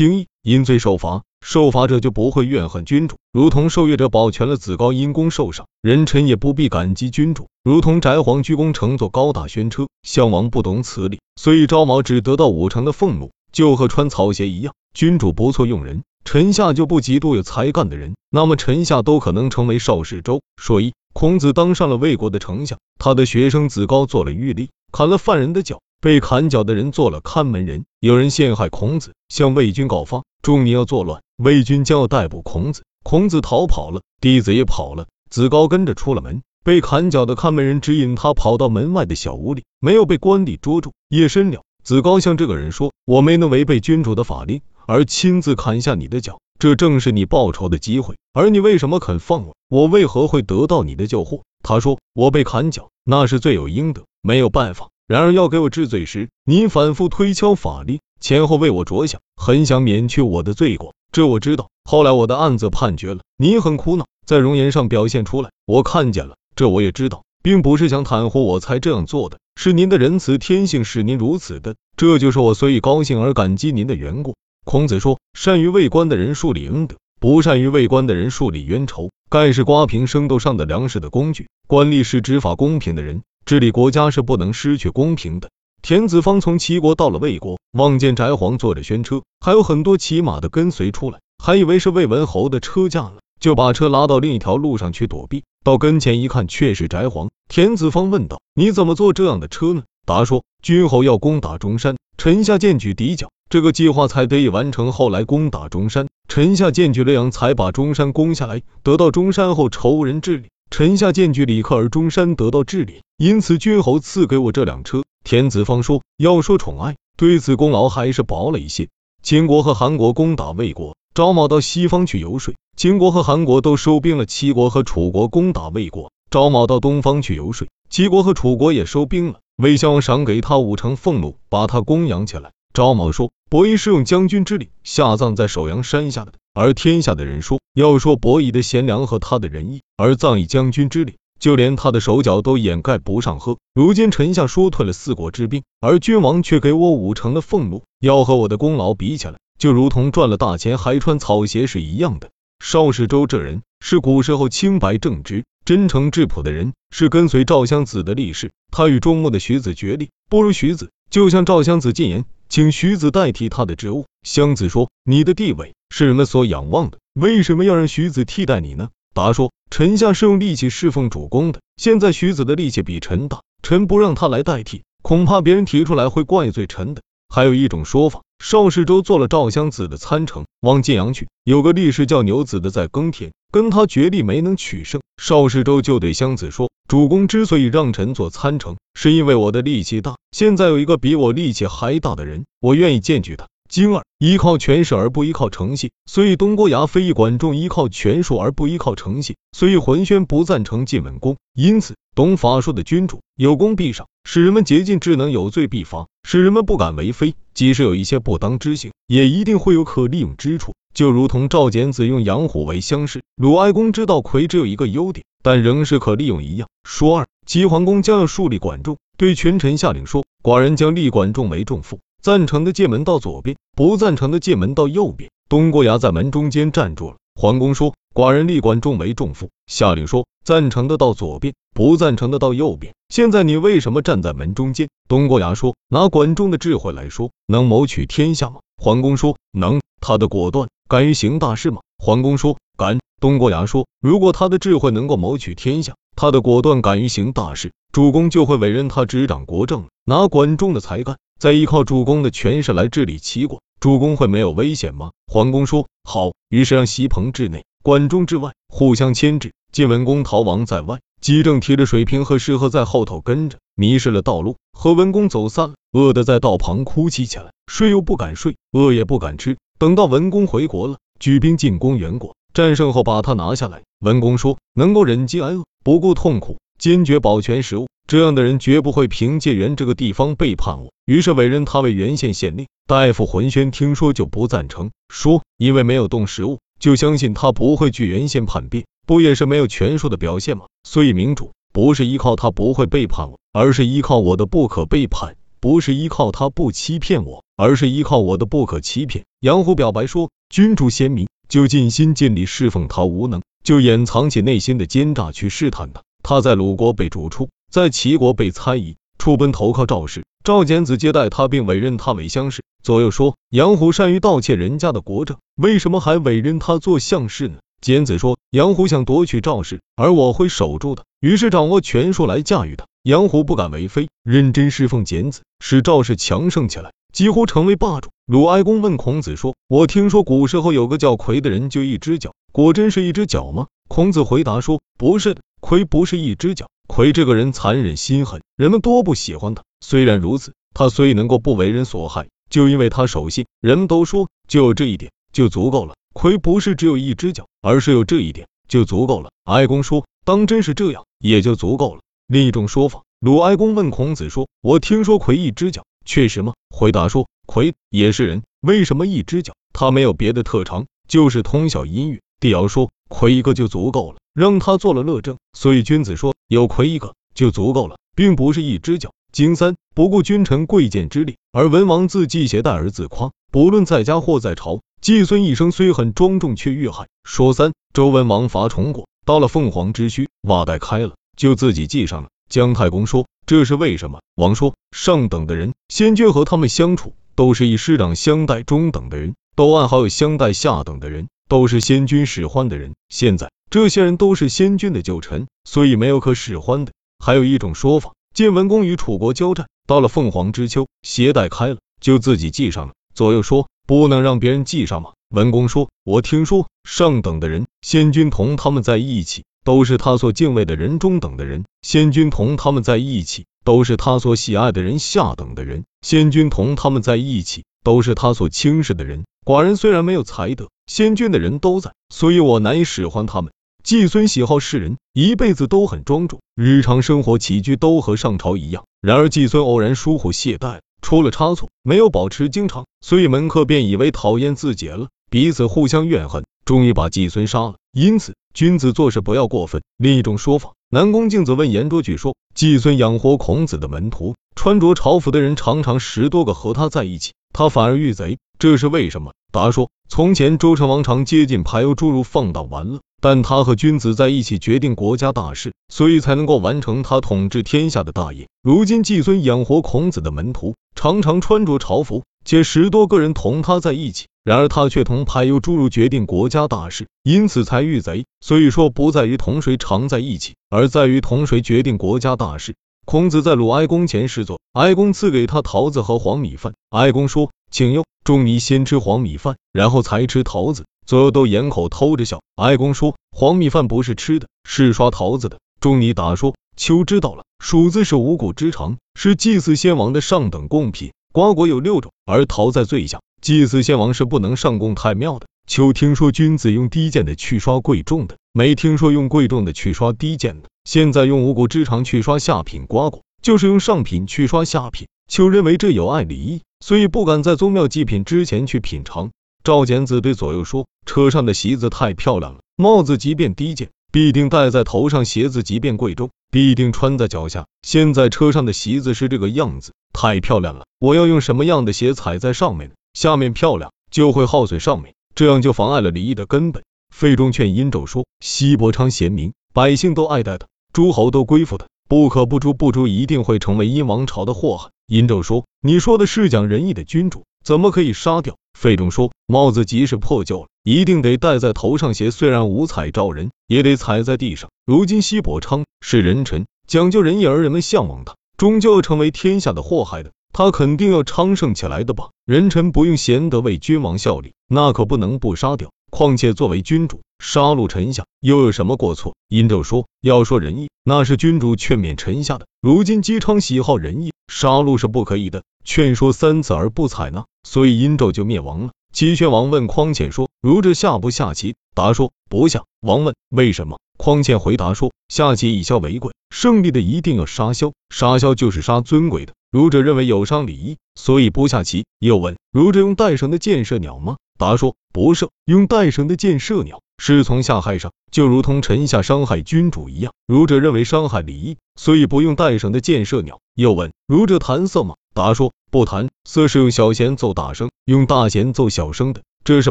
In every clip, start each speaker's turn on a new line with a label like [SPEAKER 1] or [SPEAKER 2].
[SPEAKER 1] 经义，因罪受罚，受罚者就不会怨恨君主，如同受阅者保全了子高因功受赏，人臣也不必感激君主，如同翟皇鞠躬乘坐高大轩车，项王不懂此理，所以昭毛只得到五成的俸禄，就和穿草鞋一样。君主不错用人，臣下就不嫉妒有才干的人，那么臣下都可能成为少世周。说一，孔子当上了魏国的丞相，他的学生子高做了狱吏，砍了犯人的脚。被砍脚的人做了看门人，有人陷害孔子，向魏军告发，众你要作乱，魏军将要逮捕孔子。孔子逃跑了，弟子也跑了，子高跟着出了门。被砍脚的看门人指引他跑到门外的小屋里，没有被官吏捉住。夜深了，子高向这个人说：“我没能违背君主的法令，而亲自砍下你的脚，这正是你报仇的机会。而你为什么肯放我？我为何会得到你的救护？”他说：“我被砍脚，那是罪有应得，没有办法。”然而要给我治罪时，你反复推敲法律，前后为我着想，很想免去我的罪过。这我知道。后来我的案子判决了，你很苦恼，在容颜上表现出来，我看见了。这我也知道，并不是想袒护我才这样做的，是您的仁慈天性使您如此的。这就是我所以高兴而感激您的缘故。孔子说：善于为官的人树立恩德，不善于为官的人树立冤仇。盖是刮平生斗上的粮食的工具。官吏是执法公平的人。治理国家是不能失去公平的。田子方从齐国到了魏国，望见翟皇坐着轩车，还有很多骑马的跟随出来，还以为是魏文侯的车驾了，就把车拉到另一条路上去躲避。到跟前一看，却是翟皇。田子方问道：“你怎么坐这样的车呢？”答说：“君侯要攻打中山，臣下荐举敌角，这个计划才得以完成。后来攻打中山，臣下荐举了阳，才把中山攻下来。得到中山后，仇人治理。”臣下荐举李克而中山得到治理，因此君侯赐给我这辆车。田子方说，要说宠爱，对此功劳还是薄了一些。秦国和韩国攻打魏国，赵茂到西方去游说，秦国和韩国都收兵了。齐国和楚国攻打魏国，赵茂到东方去游说，齐国和楚国也收兵了。魏襄王赏给他五成俸禄，把他供养起来。赵某说，伯夷是用将军之礼下葬在首阳山下的。而天下的人说，要说伯夷的贤良和他的仁义，而葬以将军之礼，就连他的手脚都掩盖不上。呵，如今臣下说退了四国之兵，而君王却给我五成的俸禄，要和我的功劳比起来，就如同赚了大钱还穿草鞋是一样的。邵氏周这人是古时候清白正直、真诚质朴的人，是跟随赵襄子的力士。他与中牧的徐子决裂，不如徐子，就向赵襄子进言，请徐子代替他的职务。襄子说：“你的地位。”是人们所仰望的，为什么要让徐子替代你呢？答说：臣下是用力气侍奉主公的，现在徐子的力气比臣大，臣不让他来代替，恐怕别人提出来会怪罪臣的。还有一种说法，邵氏州做了赵襄子的参城，往晋阳去，有个力士叫牛子的在耕田，跟他决力没能取胜，邵氏州就对襄子说：主公之所以让臣做参城，是因为我的力气大，现在有一个比我力气还大的人，我愿意荐举他。经二，依靠权势而不依靠诚信，所以东郭牙非议管仲依靠权术而不依靠诚信，所以浑宣不赞成晋文公。因此，懂法术的君主有功必赏，使人们竭尽智能；有罪必罚，使人们不敢为非。即使有一些不当之行，也一定会有可利用之处。就如同赵简子用养虎为乡试，鲁哀公知道魁只有一个优点，但仍是可利用一样。说二，齐桓公将要树立管仲，对群臣下令说：寡人将立管仲为仲父。赞成的进门到左边，不赞成的进门到右边。东郭牙在门中间站住了。桓公说：“寡人立管仲为仲父。”下令说：“赞成的到左边，不赞成的到右边。”现在你为什么站在门中间？东郭牙说：“拿管仲的智慧来说，能谋取天下吗？”桓公说：“能。”他的果断，敢于行大事吗？桓公说：“敢。”东郭牙说：“如果他的智慧能够谋取天下，他的果断，敢于行大事，主公就会委任他执掌国政。拿管仲的才干。”再依靠主公的权势来治理齐国，主公会没有危险吗？桓公说好，于是让席鹏治内，管仲治外，互相牵制。晋文公逃亡在外，姬正提着水瓶和食盒在后头跟着，迷失了道路，和文公走散了，饿得在道旁哭泣起来，睡又不敢睡，饿也不敢吃。等到文公回国了，举兵进攻袁国，战胜后把他拿下来。文公说，能够忍饥挨饿，不顾痛苦，坚决保全食物。这样的人绝不会凭借原这个地方背叛我，于是委任他为原县县令。大夫浑轩听说就不赞成，说因为没有动实物，就相信他不会据原县叛变，不也是没有权术的表现吗？所以明主不是依靠他不会背叛我，而是依靠我的不可背叛。不是依靠他不欺骗我，而是依靠我的不可欺骗。杨虎表白说，君主贤明，就尽心尽力侍奉他；无能，就掩藏起内心的奸诈去试探他。他在鲁国被逐出，在齐国被猜疑，出奔投靠赵氏。赵简子接待他，并委任他为相士。左右说，杨虎善于盗窃人家的国政，为什么还委任他做相士呢？简子说，杨虎想夺取赵氏，而我会守住的，于是掌握权术来驾驭他。杨虎不敢为非，认真侍奉简子，使赵氏强盛起来，几乎成为霸主。鲁哀公问孔子说：“我听说古时候有个叫夔的人，就一只脚，果真是一只脚吗？”孔子回答说：“不是的，夔不是一只脚。夔这个人残忍心狠，人们多不喜欢他。虽然如此，他虽能够不为人所害。”就因为他守信，人们都说就有这一点就足够了。亏不是只有一只脚，而是有这一点就足够了。哀公说，当真是这样，也就足够了。另一种说法，鲁哀公问孔子说：“我听说魁一只脚，确实吗？”回答说：“魁也是人，为什么一只脚？他没有别的特长，就是通晓音乐。”帝尧说：“魁一个就足够了，让他做了乐正。”所以君子说有魁一个就足够了，并不是一只脚。经三不顾君臣贵贱之力，而文王自季携带而自夸。不论在家或在朝，季孙一生虽很庄重，却遇害。说三周文王伐崇国，到了凤凰之墟，袜带开了，就自己系上了。姜太公说这是为什么？王说上等的人，先君和他们相处，都是以师长相待；中等的人，都暗好有相待；下等的人，都是先君使唤的人。现在这些人都是先君的旧臣，所以没有可使唤的。还有一种说法。晋文公与楚国交战，到了凤凰之丘，鞋带开了，就自己系上了。左右说不能让别人系上吗？文公说，我听说上等的人，先君同他们在一起，都是他所敬畏的人；中等的人，先君同他们在一起，都是他所喜爱的人；下等的人，先君同他们在一起，都是他所轻视的人。寡人虽然没有才德，先君的人都在，所以我难以使唤他们。季孙喜好世人，一辈子都很庄重，日常生活起居都和上朝一样。然而季孙偶然疏忽懈怠，出了差错，没有保持经常，所以门客便以为讨厌自己了，彼此互相怨恨，终于把季孙杀了。因此，君子做事不要过分。另一种说法，南宫敬子问颜卓举说，季孙养活孔子的门徒，穿着朝服的人常常十多个和他在一起，他反而遇贼，这是为什么？答说，从前周成王常接近排忧诸儒放荡玩乐。但他和君子在一起决定国家大事，所以才能够完成他统治天下的大业。如今季孙养活孔子的门徒，常常穿着朝服，且十多个人同他在一起，然而他却同排忧诸如决定国家大事，因此才遇贼。所以说不在于同谁常在一起，而在于同谁决定国家大事。孔子在鲁哀公前侍坐，哀公赐给他桃子和黄米饭。哀公说：“请用。”仲尼先吃黄米饭，然后才吃桃子。左右都掩口偷着笑。哀公说：“黄米饭不是吃的，是刷桃子的。”仲尼答说：“秋知道了，黍子是五谷之长，是祭祀先王的上等贡品。瓜果有六种，而桃在最下。祭祀先王是不能上供太庙的。秋听说君子用低贱的去刷贵重的，没听说用贵重的去刷低贱的。现在用五谷之长去刷下品瓜果，就是用上品去刷下品。秋认为这有碍礼义，所以不敢在宗庙祭品之前去品尝。”赵简子对左右说：“车上的席子太漂亮了，帽子即便低贱，必定戴在头上；鞋子即便贵重，必定穿在脚下。现在车上的席子是这个样子，太漂亮了。我要用什么样的鞋踩在上面呢？下面漂亮，就会耗损上面，这样就妨碍了礼仪的根本。”费仲劝殷纣说：“西伯昌贤明，百姓都爱戴他，诸侯都归附他，不可不诛。不诛一定会成为殷王朝的祸害。”殷纣说：“你说的是讲仁义的君主，怎么可以杀掉？”费仲说：“帽子即使破旧了，一定得戴在头上；鞋虽然五彩照人，也得踩在地上。如今西伯昌是人臣，讲究仁义，而人们向往他，终究要成为天下的祸害的。他肯定要昌盛起来的吧？人臣不用贤德为君王效力，那可不能不杀掉。况且作为君主，杀戮臣下又有什么过错？”殷纣说：“要说仁义，那是君主劝勉臣下的。如今姬昌喜好仁义，杀戮是不可以的。劝说三次而不采纳。”所以殷纣就灭亡了。齐宣王问匡谦说：“儒者下不下棋？”答说：“不下。”王问：“为什么？”匡谦回答说：“下棋以消为贵，胜利的一定要杀枭，杀枭就是杀尊贵的。儒者认为有伤礼仪，所以不下棋。”又问：“儒者用带绳的箭射鸟吗？”答说不射，用带绳的箭射鸟，是从下害上，就如同臣下伤害君主一样。儒者认为伤害礼义，所以不用带绳的箭射鸟。又问儒者弹瑟吗？答说不弹，瑟是用小弦奏大声，用大弦奏小声的。这是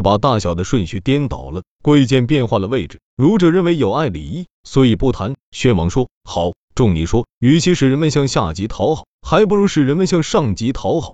[SPEAKER 1] 把大小的顺序颠倒了，贵贱变化了位置。儒者认为有碍礼义，所以不谈。宣王说好，仲尼说，与其使人们向下级讨好，还不如使人们向上级讨好。